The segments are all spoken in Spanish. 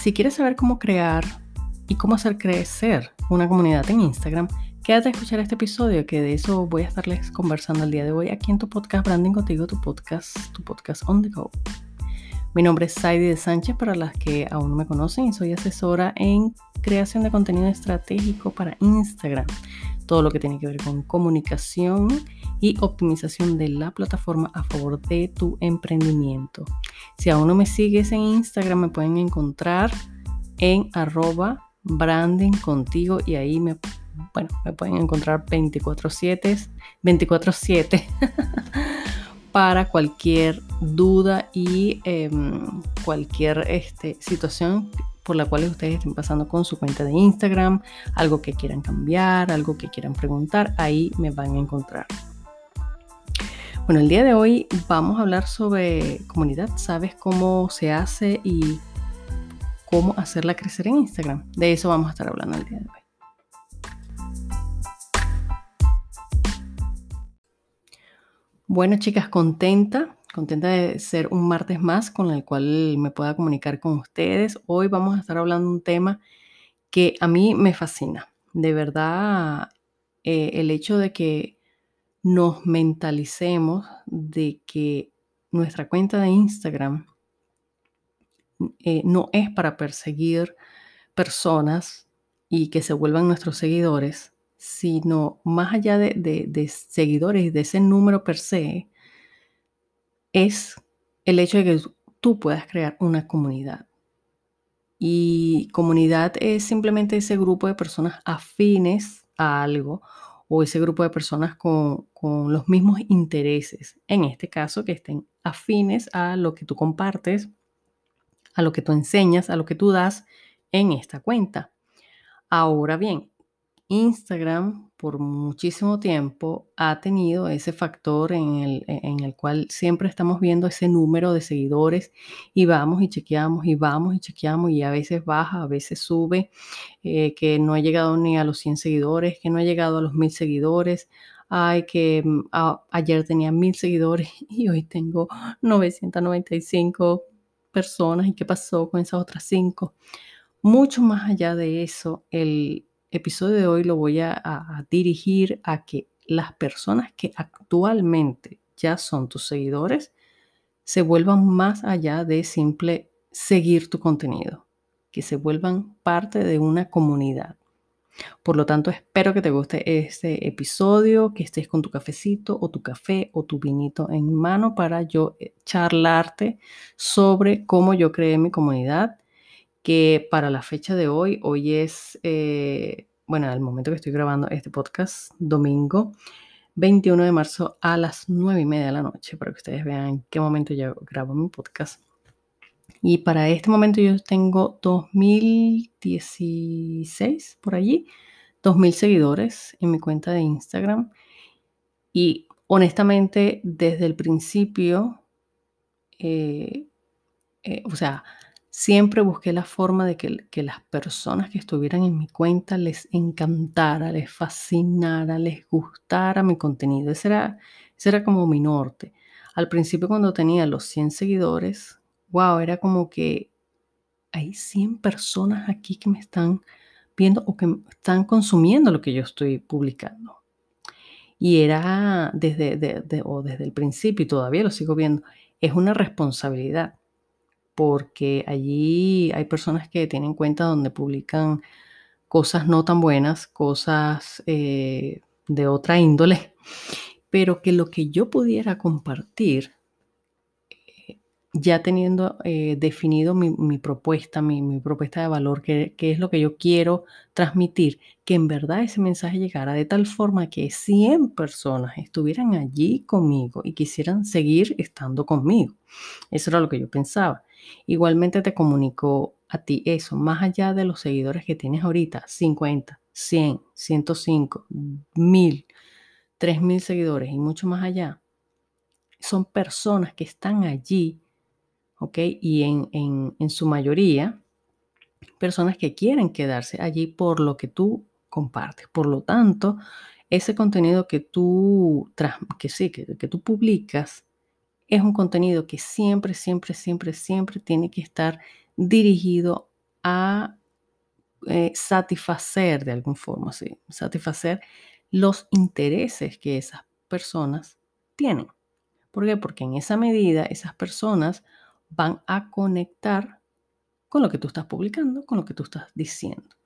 si quieres saber cómo crear y cómo hacer crecer una comunidad en Instagram, quédate a escuchar este episodio que de eso voy a estarles conversando el día de hoy aquí en tu podcast Branding Contigo, tu podcast, tu podcast on the go. Mi nombre es Saidi de Sánchez para las que aún no me conocen y soy asesora en creación de contenido estratégico para Instagram. Todo lo que tiene que ver con comunicación y optimización de la plataforma a favor de tu emprendimiento. Si aún no me sigues en Instagram, me pueden encontrar en arroba branding contigo y ahí me, bueno, me pueden encontrar 24/7 24/7 para cualquier duda y em, cualquier este, situación por la cual ustedes estén pasando con su cuenta de Instagram, algo que quieran cambiar, algo que quieran preguntar, ahí me van a encontrar. Bueno, el día de hoy vamos a hablar sobre comunidad. ¿Sabes cómo se hace y cómo hacerla crecer en Instagram? De eso vamos a estar hablando el día de hoy. Bueno, chicas, contenta, contenta de ser un martes más con el cual me pueda comunicar con ustedes. Hoy vamos a estar hablando de un tema que a mí me fascina. De verdad, eh, el hecho de que nos mentalicemos de que nuestra cuenta de Instagram eh, no es para perseguir personas y que se vuelvan nuestros seguidores, sino más allá de, de seguidores, de ese número per se, es el hecho de que tú puedas crear una comunidad. Y comunidad es simplemente ese grupo de personas afines a algo o ese grupo de personas con, los mismos intereses, en este caso que estén afines a lo que tú compartes, a lo que tú enseñas, a lo que tú das en esta cuenta. Ahora bien, Instagram por muchísimo tiempo ha tenido ese factor en el, e, en el, cual siempre estamos viendo ese número de seguidores y vamos y chequeamos y vamos y chequeamos y a veces baja, a veces sube, eh, que no ha llegado ni a los 100 seguidores, que no ha llegado a los 1000 seguidores. Ay, que mm, ayer tenía 1000 seguidores y hoy tengo 995 personas. ¿Y qué pasó con esas otras 5? Mucho más allá de eso, el, episodio de hoy lo voy a, dirigir a que las personas que actualmente ya son tus seguidores se vuelvan más allá de simple seguir tu contenido, que se vuelvan parte de una comunidad. Por lo tanto, espero que te guste este episodio, que estés con tu cafecito o tu café o tu vinito en mano para yo eh, charlarte sobre cómo yo creé mi comunidad que para la fecha de hoy, hoy es, eh, bueno, al momento que estoy grabando este podcast, domingo 21 de marzo a las 9 y media de la noche, para que ustedes vean en qué momento yo grabo mi podcast. Y para este momento yo tengo 2016 por allí, 2000 seguidores en mi cuenta de Instagram. Y honestamente, desde el principio, eh, eh, o sea, Siempre busqué la forma de que, las personas que estuvieran en mi cuenta les encantara, les fascinara, les gustara mi contenido. Ese era, era como mi norte. Al principio cuando tenía los 100 seguidores, wow, era como que hay 100 personas aquí que me están viendo o que están consumiendo lo que yo estoy publicando. Y era desde, o desde el principio, y todavía lo sigo viendo, es una responsabilidad porque allí hay personas que tienen cuenta donde publican cosas no tan buenas, cosas eh, de otra índole, pero que lo que yo pudiera compartir, ya teniendo eh, definido mi, propuesta, mi, propuesta de valor, que, es lo que yo quiero transmitir, que en verdad ese mensaje llegara de tal forma que 100 personas estuvieran allí conmigo y quisieran seguir estando conmigo. Eso era lo que yo pensaba. Igualmente te comunico a ti eso, más allá de los seguidores que tienes ahorita, 50, 100, 105, 1000, 3000 seguidores y mucho más allá, son personas que están allí, ¿ok? Y en, en su mayoría, personas que quieren quedarse allí por lo que tú compartes. Por lo tanto, ese contenido que tú, que sí, que, que tú publicas, es un contenido que siempre, siempre, siempre, siempre tiene que estar dirigido a eh, satisfacer de alguna forma, sí, satisfacer los intereses que esas personas tienen. ¿Por qué? Porque en esa medida esas personas van a conectar con lo que tú estás publicando, con lo que tú estás diciendo.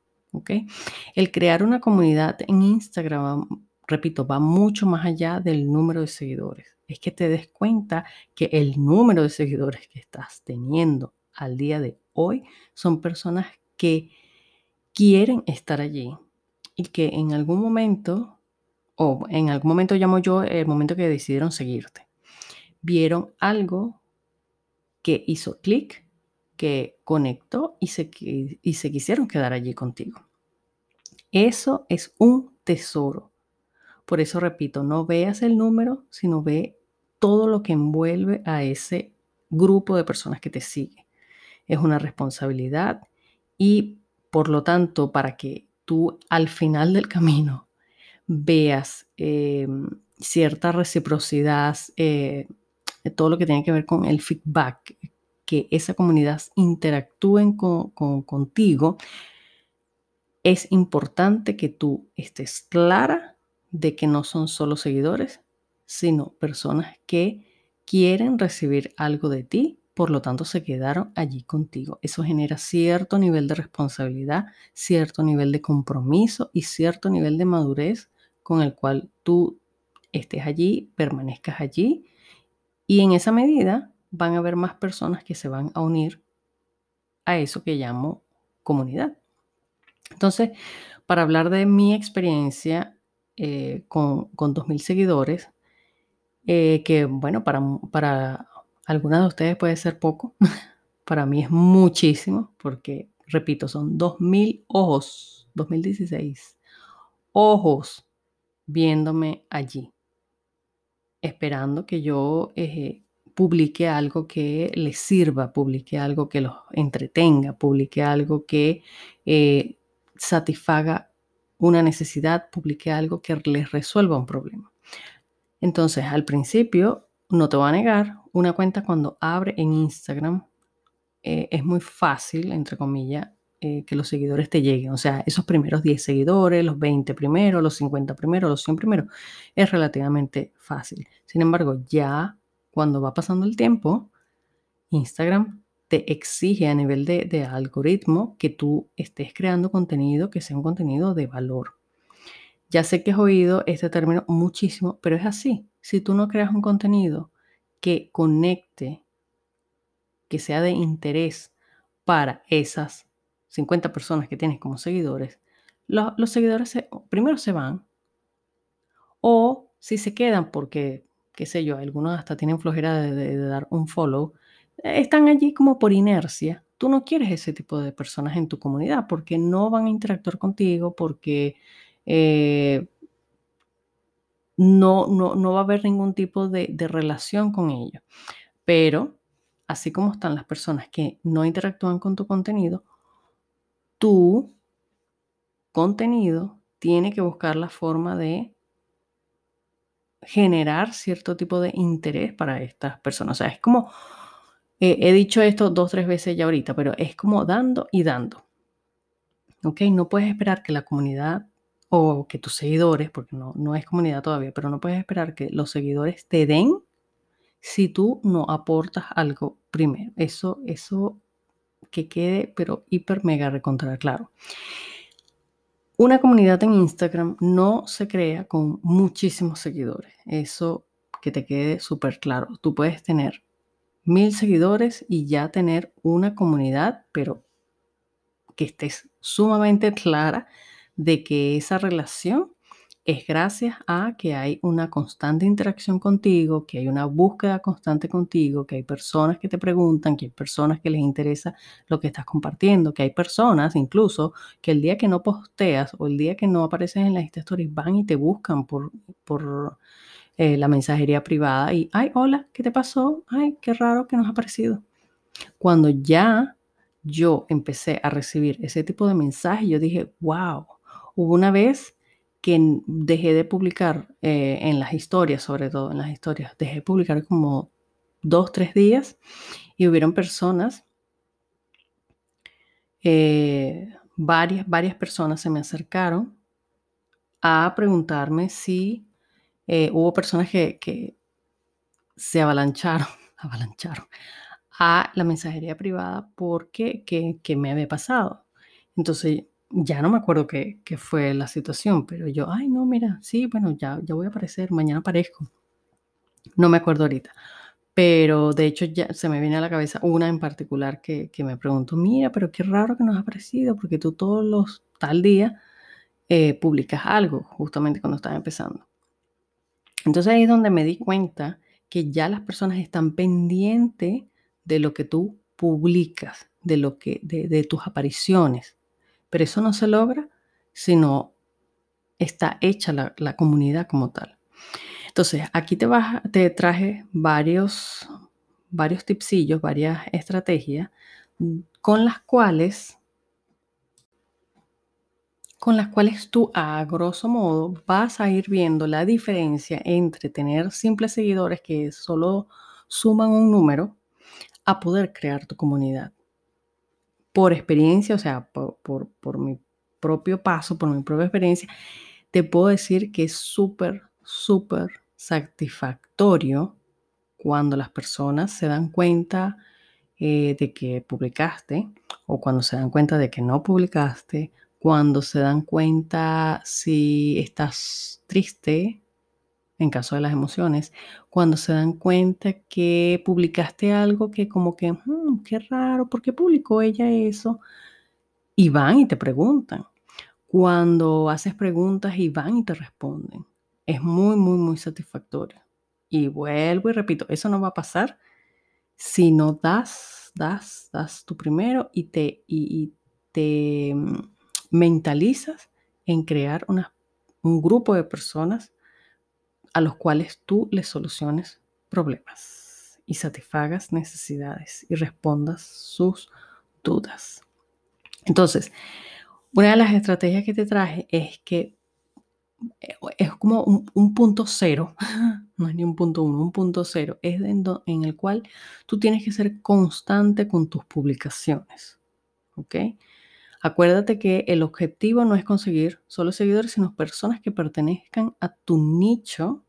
El crear una comunidad en Instagram, repito, va mucho más allá del número de seguidores. Es que te des cuenta que el número de seguidores que estás teniendo al día de hoy son personas que quieren estar allí y que en algún momento, o en algún momento llamo yo el momento que decidieron seguirte, vieron algo que hizo clic, que conectó y se, y se quisieron quedar allí contigo. Eso es un tesoro. Por eso repito, no veas el número, sino ve todo lo que envuelve a ese grupo de personas que te sigue. Es una responsabilidad y por lo tanto, para que tú al final del camino veas eh, cierta reciprocidad, eh, todo lo que tiene que ver con el feedback, que esa comunidad interactúen con, contigo, es importante que tú estés clara de que no son solo seguidores, sino personas que quieren recibir algo de ti por lo tanto se quedaron allí contigo. Eso genera cierto nivel de responsabilidad, cierto nivel de compromiso y cierto nivel de madurez con el cual tú estés allí, permanezcas allí y en esa medida van a haber más personas que se van a unir a eso que llamo comunidad. Entonces, para hablar de mi experiencia eh, con, con 2.000 seguidores, eh, que bueno, para, para algunas de ustedes puede ser poco, para mí es muchísimo, porque, repito, son 2.000 ojos, 2016, ojos viéndome allí, esperando que yo eh, publique algo que les sirva, publique algo que los entretenga, publique algo que eh, satisfaga una necesidad, publique algo que les resuelva un problema. Entonces, al principio, no te voy a negar, una cuenta cuando abre en Instagram eh, es muy fácil, entre comillas, que los seguidores te lleguen. O sea, esos primeros 10 seguidores, los 20 primeros, los 50 primeros, los 100 primeros, es relativamente fácil. Sin embargo, ya cuando va pasando el tiempo, Instagram te exige a nivel de, de algoritmo que tú estés creando contenido que sea un contenido de valor. Ya sé que has oído este término muchísimo, pero es así. Si tú no creas un contenido que conecte, que sea de interés para esas 50 personas que tienes como seguidores, los, seguidores primero se van o si se quedan porque, qué sé yo, algunos hasta tienen flojera de, dar un follow, están allí como por inercia. Tú no quieres ese tipo de personas en tu comunidad porque no van a interactuar contigo, porque eh, no, no, va a haber ningún tipo de relación con ellos. Pero, así como están las personas que no interactúan con tu contenido, tu contenido tiene que buscar la forma de generar cierto tipo de interés para estas personas. O sea, es como, eh, he dicho esto dos, tres veces ya ahorita, pero es como dando y dando. ¿Ok? No puedes esperar que la comunidad o que tus seguidores, porque no, no es comunidad todavía, pero no puedes esperar que los seguidores te den si tú no aportas algo primero. Eso, eso que quede, pero hiper mega recontra claro. Una comunidad en Instagram no se crea con muchísimos seguidores. Eso que te quede súper claro. Tú puedes tener mil seguidores y ya tener una comunidad, pero que estés sumamente clara de que esa relación es gracias a que hay una constante interacción contigo, que hay una búsqueda constante contigo, que hay personas que te preguntan, que hay personas que les interesa lo que estás compartiendo, que hay personas incluso que el día que no posteas o el día que no apareces en las stories van y te buscan por, por eh, la mensajería privada y, ay, hola, ¿qué te pasó? Ay, qué raro que nos ha aparecido. Cuando ya yo empecé a recibir ese tipo de mensajes, yo dije, wow, Hubo una vez que dejé de publicar eh, en las historias, sobre todo en las historias, dejé de publicar como dos, tres días y hubieron personas eh, varias, varias personas se me acercaron a preguntarme si eh, hubo personas que, que se avalancharon, avalancharon a la mensajería privada porque que, me había pasado. Entonces ya no me acuerdo qué, qué, fue la situación, pero yo, ay no, mira, sí, bueno, ya, ya voy a aparecer, mañana aparezco. No me acuerdo ahorita. Pero de hecho ya se me viene a la cabeza una en particular que, que me preguntó, mira, pero qué raro que nos ha aparecido, porque tú todos los tal día eh, publicas algo, justamente cuando estaba empezando. Entonces ahí es donde me di cuenta que ya las personas están pendientes de lo que tú publicas, de, lo que, de, tus apariciones. Pero eso no se logra si no está hecha la, comunidad como tal. Entonces, aquí te, te traje varios, varios tipsillos, varias estrategias con las cuales con las cuales tú a grosso modo vas a ir viendo la diferencia entre tener simples seguidores que solo suman un número a poder crear tu comunidad. Por experiencia, o sea, por, por, mi propio paso, por mi propia experiencia, te puedo decir que es súper, súper satisfactorio cuando las personas se dan cuenta eh, de que publicaste o cuando se dan cuenta de que no publicaste cuando se dan cuenta si estás triste, en caso de las emociones, cuando se dan cuenta que publicaste algo que como que, hmm, qué raro, ¿por qué publicó ella eso? Y van y te preguntan. Cuando haces preguntas y van y te responden. Es muy, muy, muy satisfactorio. Y vuelvo y repito, eso no va a pasar si no das, das, das tu primero y te, y te mm, mentalizas en crear un grupo de personas a los cuales tú les soluciones problemas y satisfagas necesidades y respondas sus dudas. Entonces, una de las estrategias que te traje es que eh, es como un, punto cero, no es ni un punto uno, un punto cero, es en, en el cual tú tienes que ser constante con tus publicaciones. ¿Ok? Acuérdate que el objetivo no es conseguir solo seguidores, sino personas que pertenezcan a tu nicho,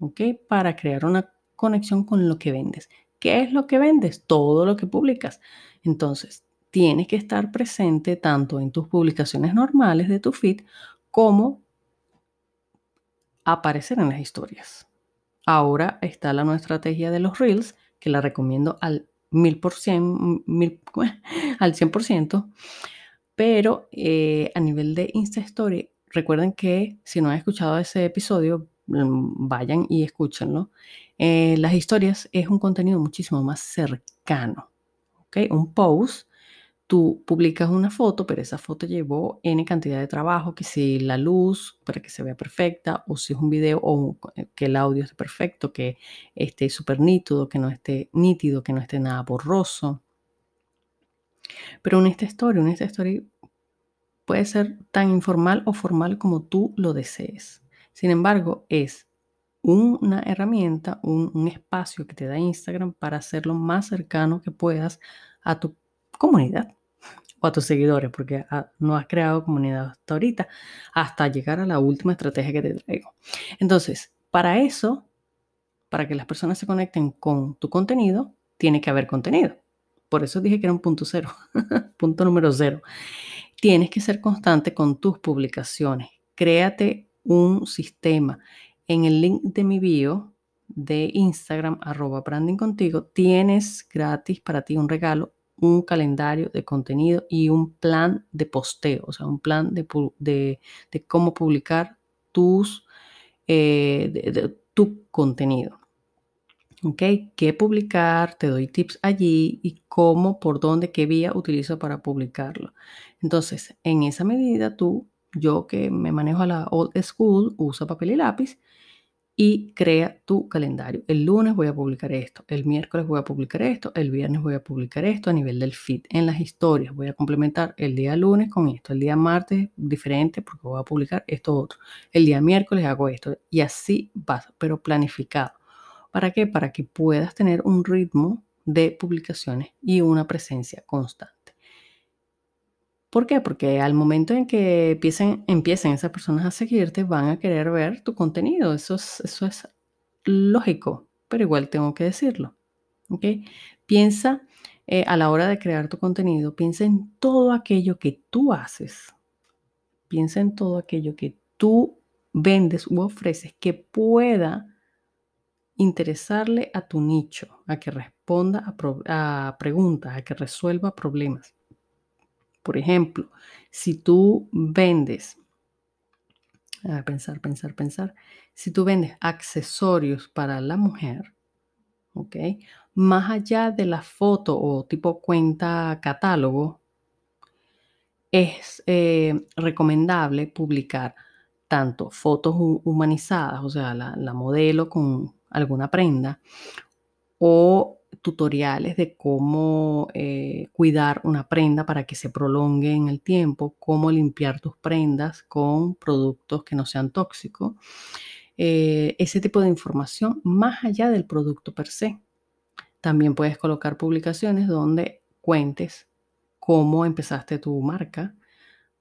¿ok? Para crear una conexión con lo que vendes. ¿Qué es lo que vendes? Todo lo que publicas. Entonces, tienes que estar presente tanto en tus publicaciones normales de tu feed como aparecer en las historias. Ahora está la nueva estrategia de los reels, que la recomiendo al mil por cien, al 100%, pero eh, a nivel de Insta Story, recuerden que si no han escuchado ese episodio, vayan y escúchenlo. Eh, las historias es un contenido muchísimo más cercano. ¿okay? Un post, tú publicas una foto, pero esa foto llevó N cantidad de trabajo, que si la luz para que se vea perfecta, o si es un video, o eh, que el audio esté perfecto, que esté súper nítido, que no esté nítido, que no esté nada borroso. Pero un Insta Story, un Insta Story puede ser tan informal o formal como tú lo desees. Sin embargo, es una herramienta, un, espacio que te da Instagram para hacerlo más cercano que puedas a tu comunidad o a tus seguidores, porque ah, no has creado comunidad hasta ahorita, hasta llegar a la última estrategia que te traigo. Entonces, para eso, para que las personas se conecten con tu contenido, tiene que haber contenido. Por eso dije que era un punto cero, punto número cero. Tienes que ser constante con tus publicaciones. Créate un sistema. En el link de mi bio de Instagram, arroba branding contigo, tienes gratis para ti un regalo, un calendario de contenido y un plan de posteo, o sea, un plan de, cómo publicar tus, eh, tu contenido. ¿ok? ¿Qué publicar? Te doy tips allí y cómo, por dónde, qué vía utilizo para publicarlo. Entonces, en esa medida tú, yo que me manejo a la old school, usa papel y lápiz y crea tu calendario. El lunes voy a publicar esto, el miércoles voy a publicar esto, el viernes voy a publicar esto a nivel del feed. En las historias voy a complementar el día lunes con esto, el día martes diferente porque voy a publicar esto otro, el día miércoles hago esto y así vas, pero planificado. ¿Para qué? Para que puedas tener un ritmo de publicaciones y una presencia constante. ¿Por qué? Porque al momento en que empiecen, empiecen esas personas a seguirte, van a querer ver tu contenido. Eso es, eso es lógico, pero igual tengo que decirlo. Piensa eh, a la hora de crear tu contenido, piensa en todo aquello que tú haces. Piensa en todo aquello que tú vendes u ofreces que pueda interesarle a tu nicho, a que responda a, preguntas, a que resuelva problemas. Por ejemplo, si tú vendes, a pensar, pensar, pensar, si tú vendes accesorios para la mujer, ¿ok? Más allá de la foto o tipo cuenta catálogo, es eh, recomendable publicar tanto fotos humanizadas, o sea, la, modelo con alguna prenda, o tutoriales de cómo eh, cuidar una prenda para que se prolongue en el tiempo, cómo limpiar tus prendas con productos que no sean tóxicos. Eh, ese tipo de información más allá del producto per se. También puedes colocar publicaciones donde cuentes cómo empezaste tu marca,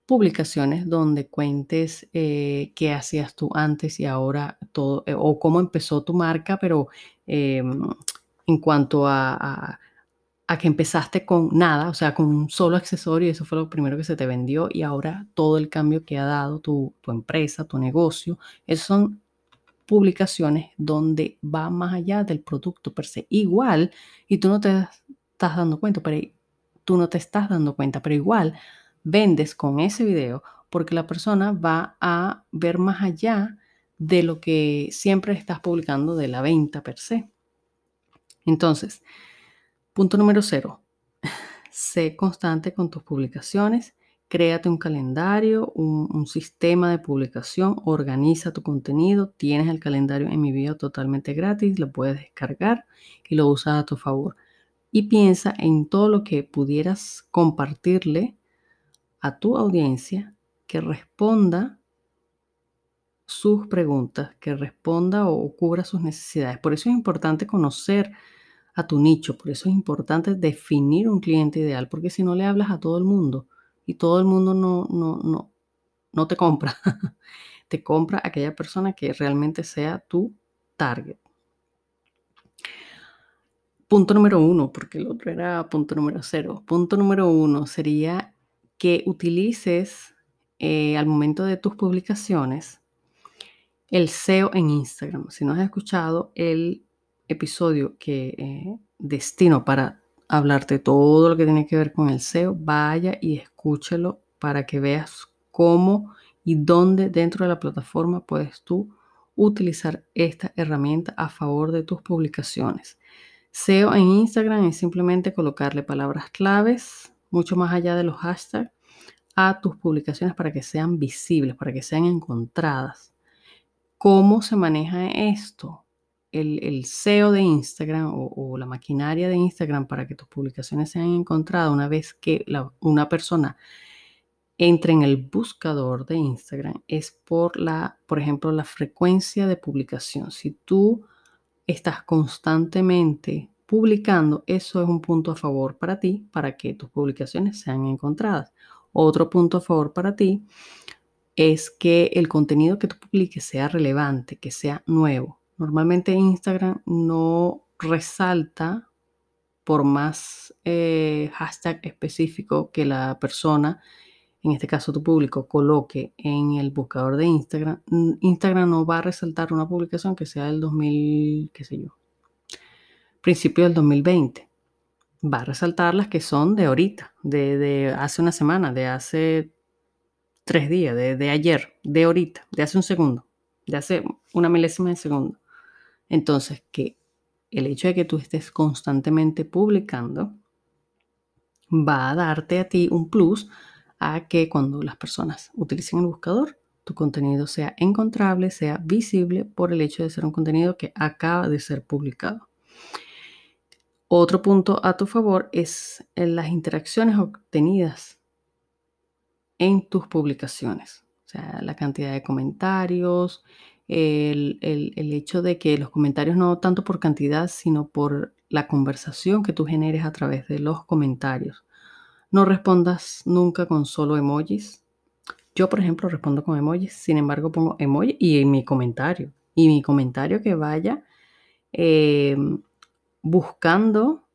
publicaciones donde cuentes eh, qué hacías tú antes y ahora todo, o cómo empezó tu marca, pero em, en cuanto a, que empezaste con nada, o sea, con un solo accesorio y eso fue lo primero que se te vendió y ahora todo el cambio que ha dado tu, empresa, tu negocio, esas son publicaciones donde va más allá del producto per se. Igual, y tú no te estás dando cuenta, pero tú no te estás dando cuenta, pero igual vendes con ese video porque la persona va a ver más allá de lo que siempre estás publicando de la venta per se. Entonces, punto número cero, sé constante con tus publicaciones, créate un calendario, un, sistema de publicación, organiza tu contenido, tienes el calendario en mi video totalmente gratis, lo puedes descargar y lo usas a tu favor. Y piensa en todo lo que pudieras compartirle a tu audiencia que responda sus preguntas, que responda o cubra sus necesidades. Por eso es importante conocer a tu nicho, por eso es importante definir un cliente ideal, porque si no le hablas a todo el mundo y todo el mundo no, no, no, no te compra, te compra aquella persona que realmente sea tu target. Punto número uno, porque el otro era punto número cero. Punto número uno sería que utilices eh, al momento de tus publicaciones el SEO en Instagram. Si no has escuchado el episodio que eh, destino para hablarte todo lo que tiene que ver con el SEO, vaya y escúchelo para que veas cómo y dónde dentro de la plataforma puedes tú utilizar esta herramienta a favor de tus publicaciones. SEO en Instagram es simplemente colocarle palabras claves mucho más allá de los hashtags, a tus publicaciones para que sean visibles, para que sean encontradas. ¿Cómo se maneja esto? El, SEO de Instagram o, la maquinaria de Instagram para que tus publicaciones sean encontradas una vez que una persona entre en el buscador de Instagram es por la, por ejemplo, la frecuencia de publicación. Si tú estás constantemente publicando, eso es un punto a favor para ti, para que tus publicaciones sean encontradas. Otro punto a favor para ti es que el contenido que tú publiques sea relevante, que sea nuevo. Normalmente Instagram no resalta por más eh, hashtag específico que la persona, en este caso tu público, coloque en el buscador de Instagram. Instagram no va a resaltar una publicación que sea del 2000, qué sé yo, principio del 2020. Va a resaltar las que son de ahorita, de, hace una semana, de hace tres días, de, de, ayer, de ahorita, de hace un segundo, de hace una milésima de segundo. Entonces, que el hecho de que tú estés constantemente publicando va a darte a ti un plus a que cuando las personas utilicen el buscador, tu contenido sea encontrable, sea visible por el hecho de ser un contenido que acaba de ser publicado. Otro punto a tu favor es las interacciones obtenidas en tus publicaciones. O sea, la cantidad de comentarios, el, hecho de que los comentarios no tanto por cantidad, sino por la conversación que tú generes a través de los comentarios. No respondas nunca con solo emojis. Yo, por ejemplo, respondo con emojis, sin embargo, pongo emoji y en mi comentario. Y mi comentario que vaya eh, buscando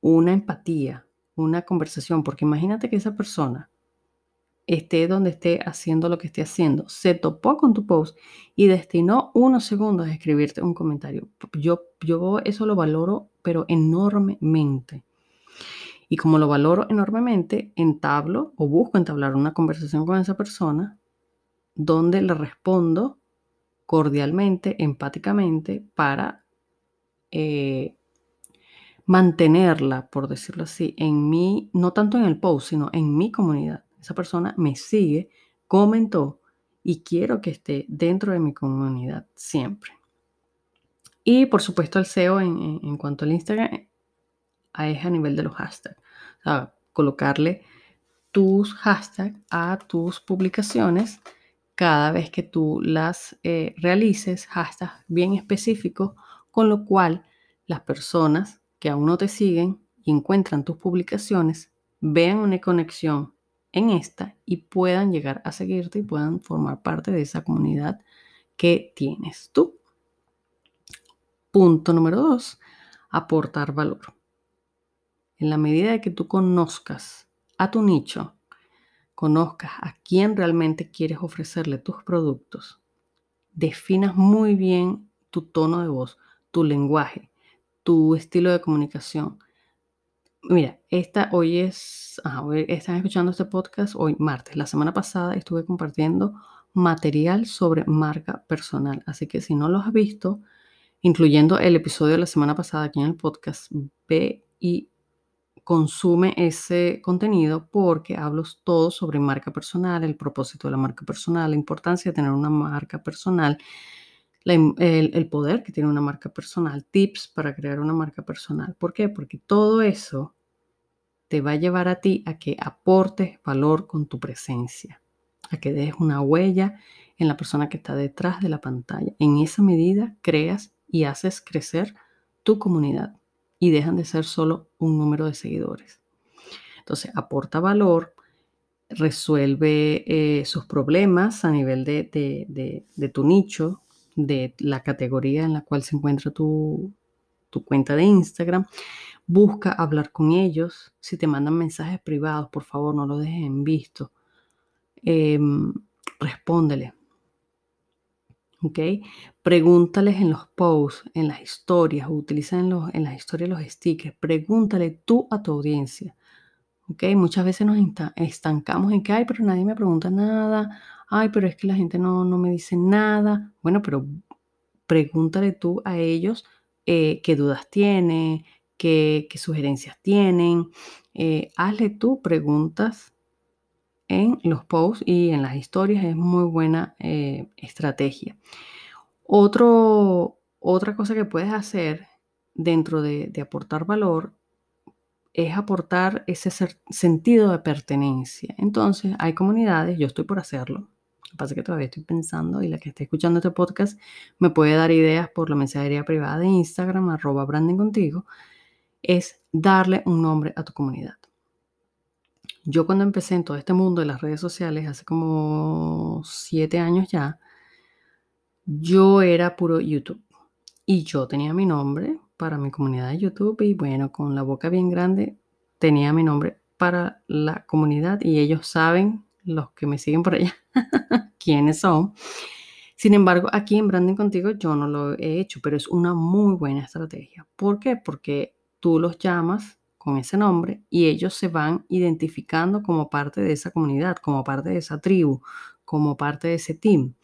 una empatía, una conversación, porque imagínate que esa persona esté donde esté haciendo lo que esté haciendo, se topó con tu post y destinó unos segundos a escribirte un comentario. Yo, yo eso lo valoro, pero enormemente. Y como lo valoro enormemente, entablo o busco entablar una conversación con esa persona donde le respondo cordialmente, empáticamente, para eh, mantenerla, por decirlo así, en mí, no tanto en el post, sino en mi comunidad. Esa persona me sigue, comentó y quiero que esté dentro de mi comunidad siempre. Y por supuesto el SEO en, cuanto al Instagram es a nivel de los hashtags. O sea, colocarle tus hashtags a tus publicaciones cada vez que tú las eh, realices, hashtags bien específicos, con lo cual las personas que aún no te siguen y encuentran tus publicaciones vean una conexión en esta y puedan llegar a seguirte y puedan formar parte de esa comunidad que tienes tú. Punto número dos, aportar valor. En la medida de que tú conozcas a tu nicho, conozcas a quién realmente quieres ofrecerle tus productos, definas muy bien tu tono de voz, tu lenguaje, tu estilo de comunicación, Mira, esta hoy es, están escuchando este podcast hoy martes. La semana pasada estuve compartiendo material sobre marca personal, así que si no lo has visto, incluyendo el episodio de la semana pasada aquí en el podcast, ve y consume ese contenido porque hablo todo sobre marca personal, el propósito de la marca personal, la importancia de tener una marca personal, el, poder que tiene una marca personal, tips para crear una marca personal. ¿Por qué? Porque todo eso te va a llevar a ti a que aportes valor con tu presencia, a que dejes una huella en la persona que está detrás de la pantalla. En esa medida creas y haces crecer tu comunidad y dejan de ser solo un número de seguidores. Entonces, aporta valor, resuelve eh, sus problemas a nivel de, de tu nicho, de la categoría en la cual se encuentra tu, cuenta de Instagram. Busca hablar con ellos. Si te mandan mensajes privados, por favor, no lo dejes en visto. Em, respóndele. Pregúntales en los posts, en las historias, utiliza en, los, en las historias los stickers. Pregúntale tú a tu audiencia. ¿Ok? Muchas veces nos estancamos en que, ay, pero nadie me pregunta nada ay, pero es que la gente no, me dice nada. Bueno, pero pregúntale tú a ellos eh, qué dudas tienen, qué, sugerencias tienen. Eh, hazle tú preguntas en los posts y en las historias. Es muy buena eh, estrategia. Otra cosa que puedes hacer dentro de, de aportar valor es aportar ese sentido de pertenencia. Entonces, hay comunidades, yo estoy por hacerlo, que pasa que todavía estoy pensando y la que esté escuchando este podcast me puede dar ideas por la mensajería privada de Instagram, arroba branding contigo, es darle un nombre a tu comunidad. Yo cuando empecé en todo este mundo de las redes sociales, hace como siete años ya, yo era puro YouTube. Y yo tenía mi nombre para mi comunidad de YouTube y bueno, con la boca bien grande, tenía mi nombre para la comunidad y ellos saben los que me siguen por allá, quiénes son. Sin embargo, aquí en Branding Contigo yo no lo he hecho, pero es una muy buena estrategia. ¿Por qué? Porque tú los llamas con ese nombre y ellos se van identificando como parte de esa comunidad, como parte de esa tribu, como parte de ese team.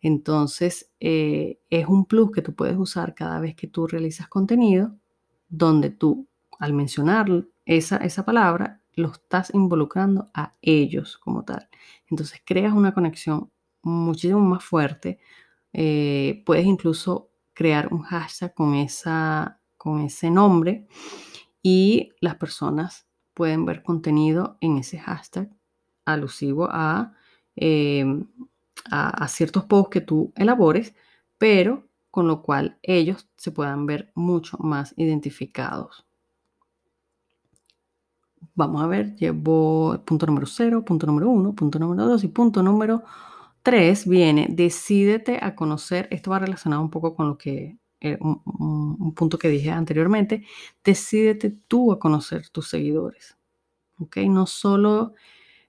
Entonces, eh, es un plus que tú puedes usar cada vez que tú realizas contenido, donde tú, al mencionar esa, esa palabra, lo estás involucrando a ellos como tal. Entonces creas una conexión muchísimo más fuerte. Eh, puedes incluso crear un hashtag con, esa, con ese nombre y las personas pueden ver contenido en ese hashtag alusivo a, em, a, a ciertos posts que tú elabores, pero con lo cual ellos se puedan ver mucho más identificados vamos a ver, llevo punto número 0, punto número 1, punto número 2 y punto número 3 viene, decídete a conocer, esto va relacionado un poco con lo que, eh, un, un, punto que dije anteriormente, decídete tú a conocer tus seguidores, ¿ok? No solo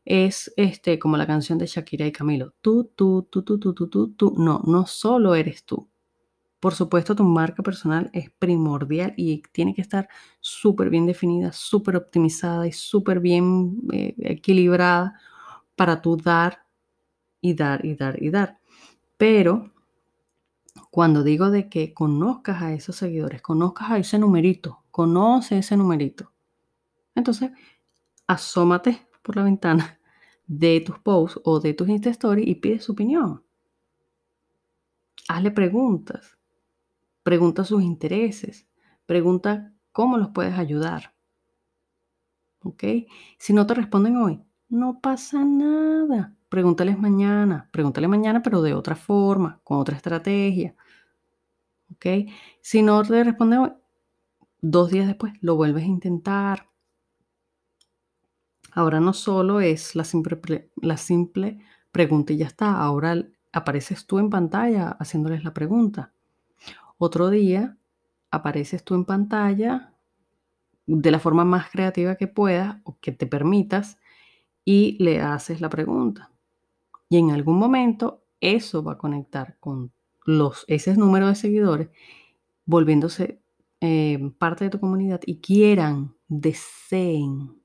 es este, como la canción de Shakira y Camilo, tú, tú, tú, tú, tú, tú, tú, tú, no, no solo eres tú. Por supuesto, tu marca personal es primordial y tiene que estar súper bien definida, súper optimizada y súper bien eh, equilibrada para tú dar y dar y dar y dar. Pero cuando digo de que conozcas a esos seguidores, conozcas a ese numerito, conoce ese numerito, entonces asómate por la ventana de tus posts o de tus Insta Stories y pide su opinión. Hazle preguntas. Pregunta sus intereses. Pregunta cómo los puedes ayudar. ¿Ok? Si no te responden hoy, no pasa nada. Pregúntales mañana. Pregúntale mañana, pero de otra forma, con otra estrategia. ¿Ok? Si no te responden hoy, dos días después lo vuelves a intentar. Ahora no solo es la simple, la simple pregunta y ya está. Ahora apareces tú en pantalla haciéndoles la pregunta. Otro día apareces tú en pantalla de la forma más creativa que puedas o que te permitas y le haces la pregunta. Y en algún momento eso va a conectar con los, ese número de seguidores, volviéndose eh, parte de tu comunidad y quieran, deseen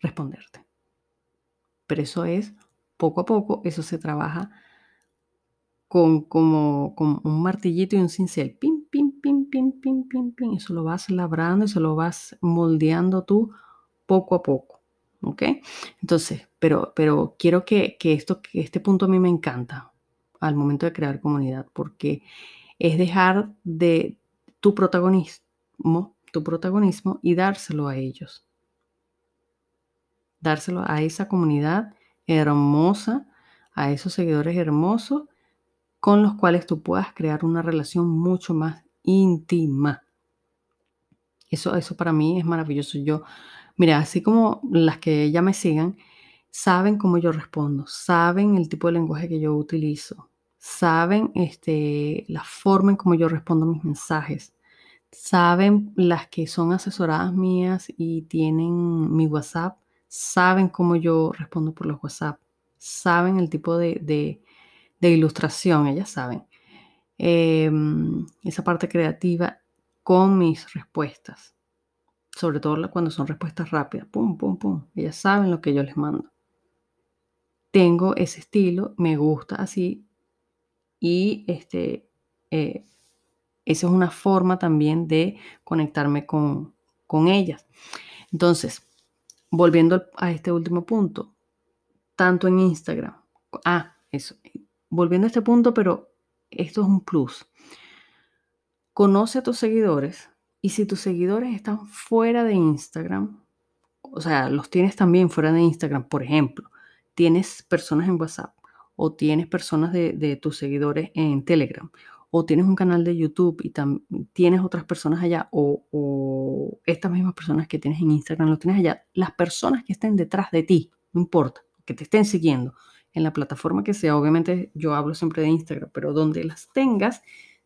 responderte. Pero eso es poco a poco, eso se trabaja con como con un martillito y un cincel. Pim, pim, pim, pim, pim, pim, pim. Eso lo vas labrando, eso lo vas moldeando tú poco a poco. ¿Ok? Entonces, pero, pero quiero que, que, esto, que este punto a mí me encanta al momento de crear comunidad, porque es dejar de tu protagonismo, tu protagonismo y dárselo a ellos. Dárselo a esa comunidad hermosa, a esos seguidores hermosos con los cuales tú puedas crear una relación mucho más íntima. Eso, eso para mí es maravilloso. Yo, mira, así como las que ya me sigan, saben cómo yo respondo, saben el tipo de lenguaje que yo utilizo, saben este, la forma en cómo yo respondo mis mensajes, saben las que son asesoradas mías y tienen mi WhatsApp, saben cómo yo respondo por los WhatsApp, saben el tipo de, de ilustración, ellas saben. Em, esa parte creativa con mis respuestas. Sobre todo cuando son respuestas rápidas. Pum, pum, pum. Ellas saben lo que yo les mando. Tengo ese estilo, me gusta así. Y este, eh, esa es una forma también de conectarme con, con ellas. Entonces, volviendo a este último punto, tanto en Instagram. Ah, eso volviendo a este punto, pero esto es un plus. Conoce a tus seguidores y si tus seguidores están fuera de Instagram, o sea, los tienes también fuera de Instagram, por ejemplo, tienes personas en WhatsApp o tienes personas de, tus seguidores en Telegram o tienes un canal de YouTube y tienes otras personas allá o, o, estas mismas personas que tienes en Instagram los tienes allá, las personas que estén detrás de ti, no importa, que te estén siguiendo, en la plataforma que sea. Obviamente yo hablo siempre de Instagram, pero donde las tengas,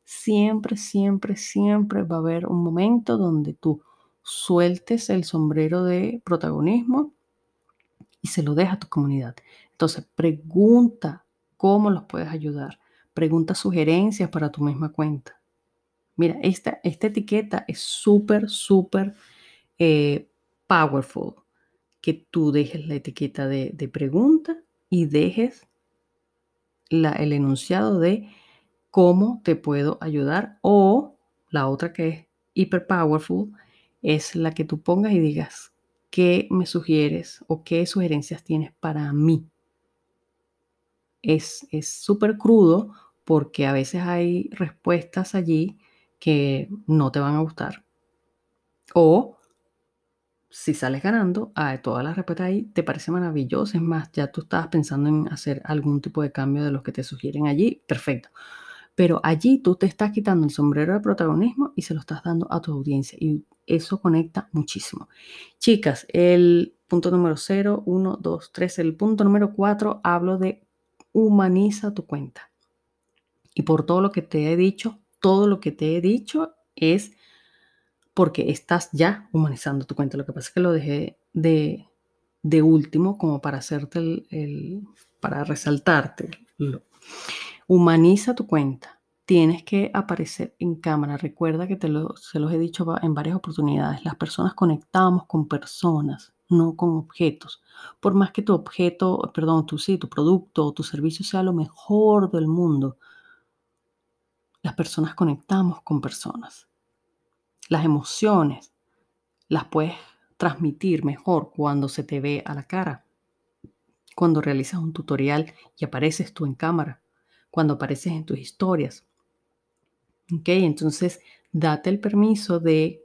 siempre, siempre, siempre va a haber un momento donde tú sueltes el sombrero de protagonismo y se lo deja a tu comunidad. Entonces, pregunta cómo los puedes ayudar. Pregunta sugerencias para tu misma cuenta. Mira, esta, esta etiqueta es súper, súper eh, powerful. Que tú dejes la etiqueta de, de pregunta y dejes el enunciado de cómo te puedo ayudar o la otra que es hiper powerful es la que tú pongas y digas qué me sugieres o qué sugerencias tienes para mí. Es súper crudo porque a veces hay respuestas allí que no te van a gustar. O si sales ganando, a todas las respuestas ahí te parece maravilloso. Es más, ya tú estabas pensando en hacer algún tipo de cambio de los que te sugieren allí, perfecto. Pero allí tú te estás quitando el sombrero de protagonismo y se lo estás dando a tu audiencia. Y eso conecta muchísimo. Chicas, el punto número 0, 1, 2, 3, el punto número 4, hablo de humaniza tu cuenta. Y por todo lo que te he dicho, todo lo que te he dicho es porque estás ya humanizando tu cuenta. Lo que pasa es que lo dejé de, de último como para hacerte el, para resaltarte. Humaniza tu cuenta. Tienes que aparecer en cámara. Recuerda que te lo, se los he dicho en varias oportunidades. Las personas conectamos con personas, no con objetos. Por más que tu objeto, perdón, tu sí, tu producto o tu servicio sea lo mejor del mundo, las personas conectamos con personas. Las emociones las puedes transmitir mejor cuando se te ve a la cara, cuando realizas un tutorial y apareces tú en cámara, cuando apareces en tus historias. ¿Ok? Entonces, date el permiso de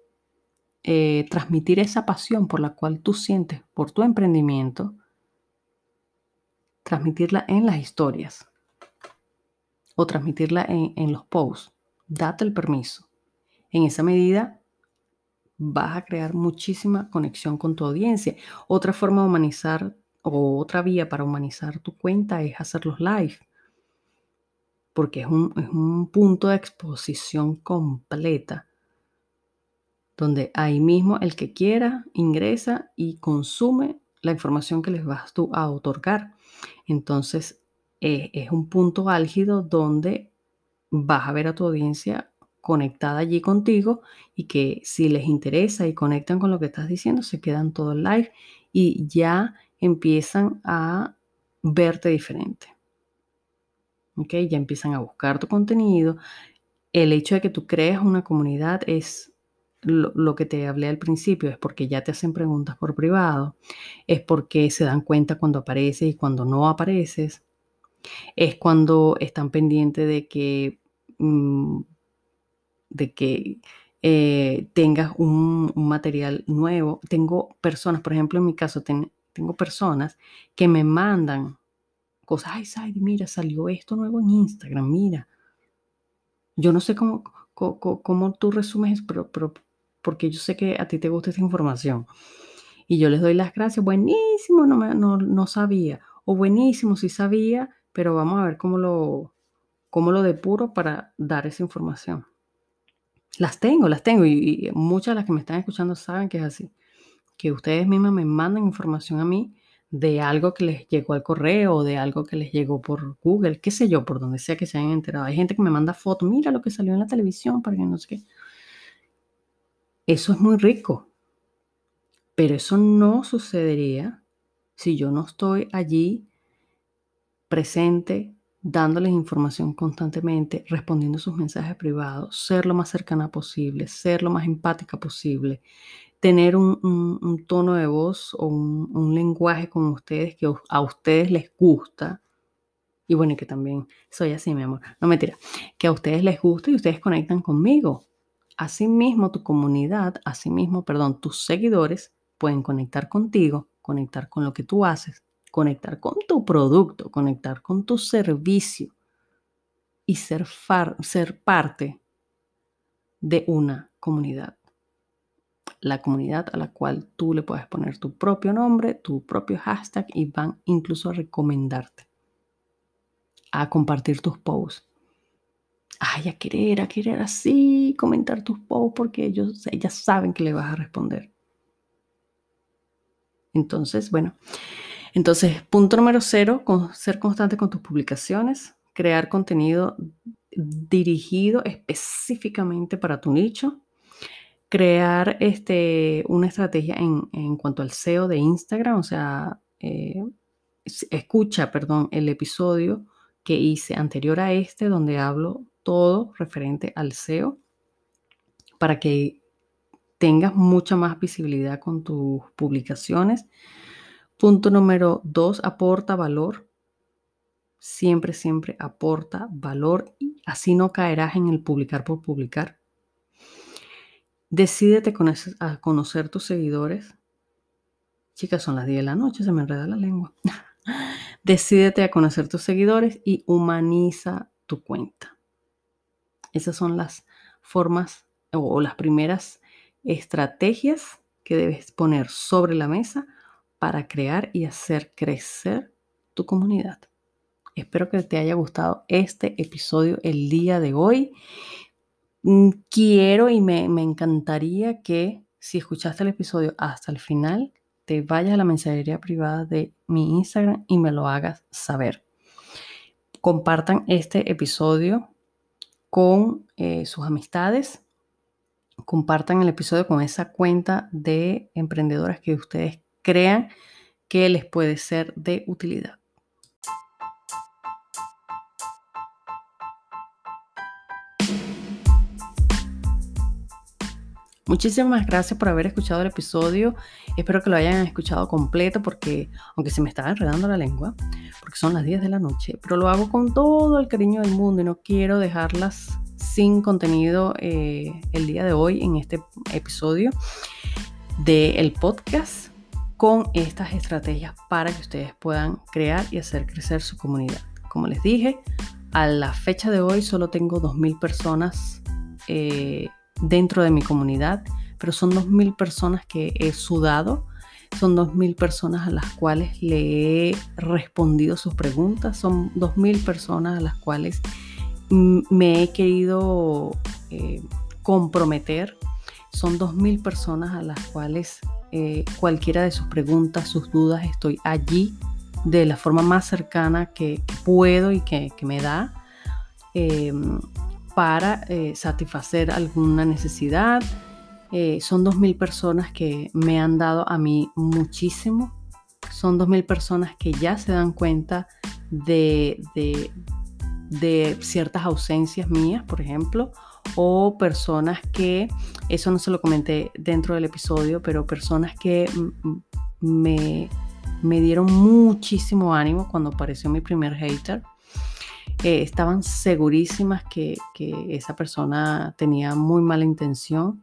eh, transmitir esa pasión por la cual tú sientes por tu emprendimiento, transmitirla en las historias o transmitirla en, en los posts. Date el permiso. En esa medida vas a crear muchísima conexión con tu audiencia. Otra forma de humanizar o otra vía para humanizar tu cuenta es hacer los live, porque es un, es un punto de exposición completa, donde ahí mismo el que quiera ingresa y consume la información que les vas tú a otorgar. Entonces, eh, es un punto álgido donde vas a ver a tu audiencia conectada allí contigo y que si les interesa y conectan con lo que estás diciendo, se quedan todo el live y ya empiezan a verte diferente. ¿Ok? Ya empiezan a buscar tu contenido. El hecho de que tú creas una comunidad es lo, lo, que te hablé al principio, es porque ya te hacen preguntas por privado, es porque se dan cuenta cuando apareces y cuando no apareces, es cuando están pendientes de que mmm, de que eh, tengas un, material nuevo. Tengo personas, por ejemplo, en mi caso, tengo personas que me mandan ay, Sadie, mira, salió esto nuevo en Instagram, mira. Yo no sé cómo, cómo, tú resumes, pero, pero porque yo sé que a ti te gusta esta información. Y yo les doy las gracias, buenísimo, no, me, no, no sabía. O buenísimo, sí sabía, pero vamos a ver cómo lo, cómo lo depuro para dar esa información. Las tengo, las tengo y, muchas de las que me están escuchando saben que es así. Que ustedes mismas me mandan información a mí de algo que les llegó al correo o de algo que les llegó por Google, qué sé yo, por donde sea que se hayan enterado. Hay gente que me manda fotos, mira lo que salió en la televisión para que no sé qué. Eso es muy rico, pero eso no sucedería si yo no estoy allí presente dándoles información constantemente, respondiendo sus mensajes privados, ser lo más cercana posible, ser lo más empática posible, tener un, tono de voz o un, lenguaje con ustedes que a ustedes les gusta. Y bueno, que también soy así, mi amor. No mentira. Que a ustedes les gusta y ustedes conectan conmigo. Asimismo, tu comunidad, asimismo, perdón, tus seguidores pueden conectar contigo, conectar con lo que tú haces, conectar con tu producto, conectar con tu servicio y ser, ser parte de una comunidad. La comunidad a la cual tú le puedes poner tu propio nombre, tu propio hashtag y van incluso a recomendarte, a compartir tus posts. Ay, a querer, a querer así, comentar tus posts porque ellos, ellas saben que le vas a responder. Entonces, bueno, entonces, punto número cero, ser constante con tus publicaciones, crear contenido dirigido específicamente para tu nicho, crear este, una estrategia en, cuanto al SEO de Instagram, o sea, eh, escucha, perdón, el episodio que hice anterior a este, donde hablo todo referente al SEO, para que tengas mucha más visibilidad con tus publicaciones Punto número dos, aporta valor. Siempre, siempre aporta valor y así no caerás en el publicar por publicar. Decídete a conocer tus seguidores. Chicas, son las 10 de la noche, se me enreda la lengua. Decídete a conocer tus seguidores y humaniza tu cuenta. Esas son las formas o las primeras estrategias que debes poner sobre la mesa para crear y hacer crecer tu comunidad. Espero que te haya gustado este episodio el día de hoy. Mm, quiero y me, encantaría que si escuchaste el episodio hasta el final, te vayas a la mensajería privada de mi Instagram y me lo hagas saber. Compartan este episodio con eh, sus amistades. Compartan el episodio con esa cuenta de emprendedoras que ustedes crean que les puede ser de utilidad. Muchísimas gracias por haber escuchado el episodio. Espero que lo hayan escuchado completo porque, aunque se me estaba enredando la lengua, porque son las 10 de la noche, pero lo hago con todo el cariño del mundo y no quiero dejarlas sin contenido eh, el día de hoy en este episodio del podcast con estas estrategias para que ustedes puedan crear y hacer crecer su comunidad. Como les dije, a la fecha de hoy solo tengo 2.000 personas eh, dentro de mi comunidad, pero son 2.000 personas que he sudado, son 2.000 personas a las cuales le he respondido sus preguntas, son 2.000 personas a las cuales me he querido eh, comprometer, son 2.000 personas a las cuales eh, cualquiera de sus preguntas, sus dudas, estoy allí de la forma más cercana que, puedo y que, me da. Em, para eh, satisfacer alguna necesidad. Eh, son 2.000 personas que me han dado a mí muchísimo. Son 2.000 personas que ya se dan cuenta de, de, ciertas ausencias mías, por ejemplo, o personas que, eso no se lo comenté dentro del episodio, pero personas que me, me dieron muchísimo ánimo cuando apareció mi primer hater estaban segurísimas que, esa persona tenía muy mala intención.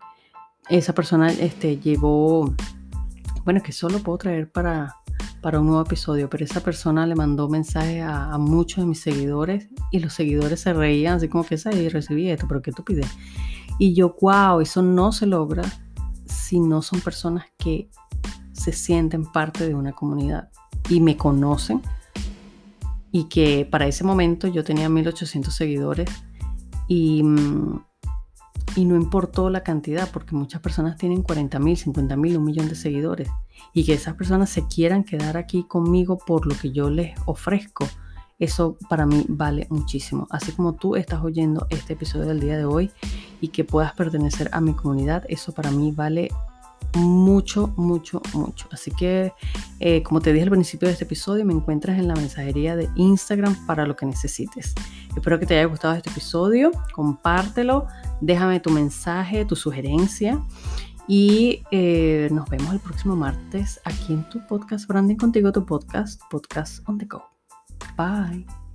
Esa persona este, llevó, bueno, que solo puedo traer para, para un nuevo episodio, pero esa persona le mandó mensaje a, muchos de mis seguidores y los seguidores se reían así como que y recibí esto, pero qué tú pides. Y yo, wow, eso no se logra si no son personas que se sienten parte de una comunidad y me conocen y que para ese momento yo tenía 1800 seguidores y, mm, y no importó la cantidad porque muchas personas tienen 40 mil, 50 mil, un millón de seguidores y que esas personas se quieran quedar aquí conmigo por lo que yo les ofrezco. Eso para mí vale muchísimo. Así como tú estás oyendo este episodio del día de hoy y que puedas pertenecer a mi comunidad, eso para mí vale mucho, mucho, mucho. Así que, eh, como te dije al principio de este episodio, me encuentras en la mensajería de Instagram para lo que necesites. Espero que te haya gustado este episodio, compártelo, déjame tu mensaje, tu sugerencia y eh, nos vemos el próximo martes aquí en tu podcast Branding Contigo, tu podcast, Podcast on the Go. Bye.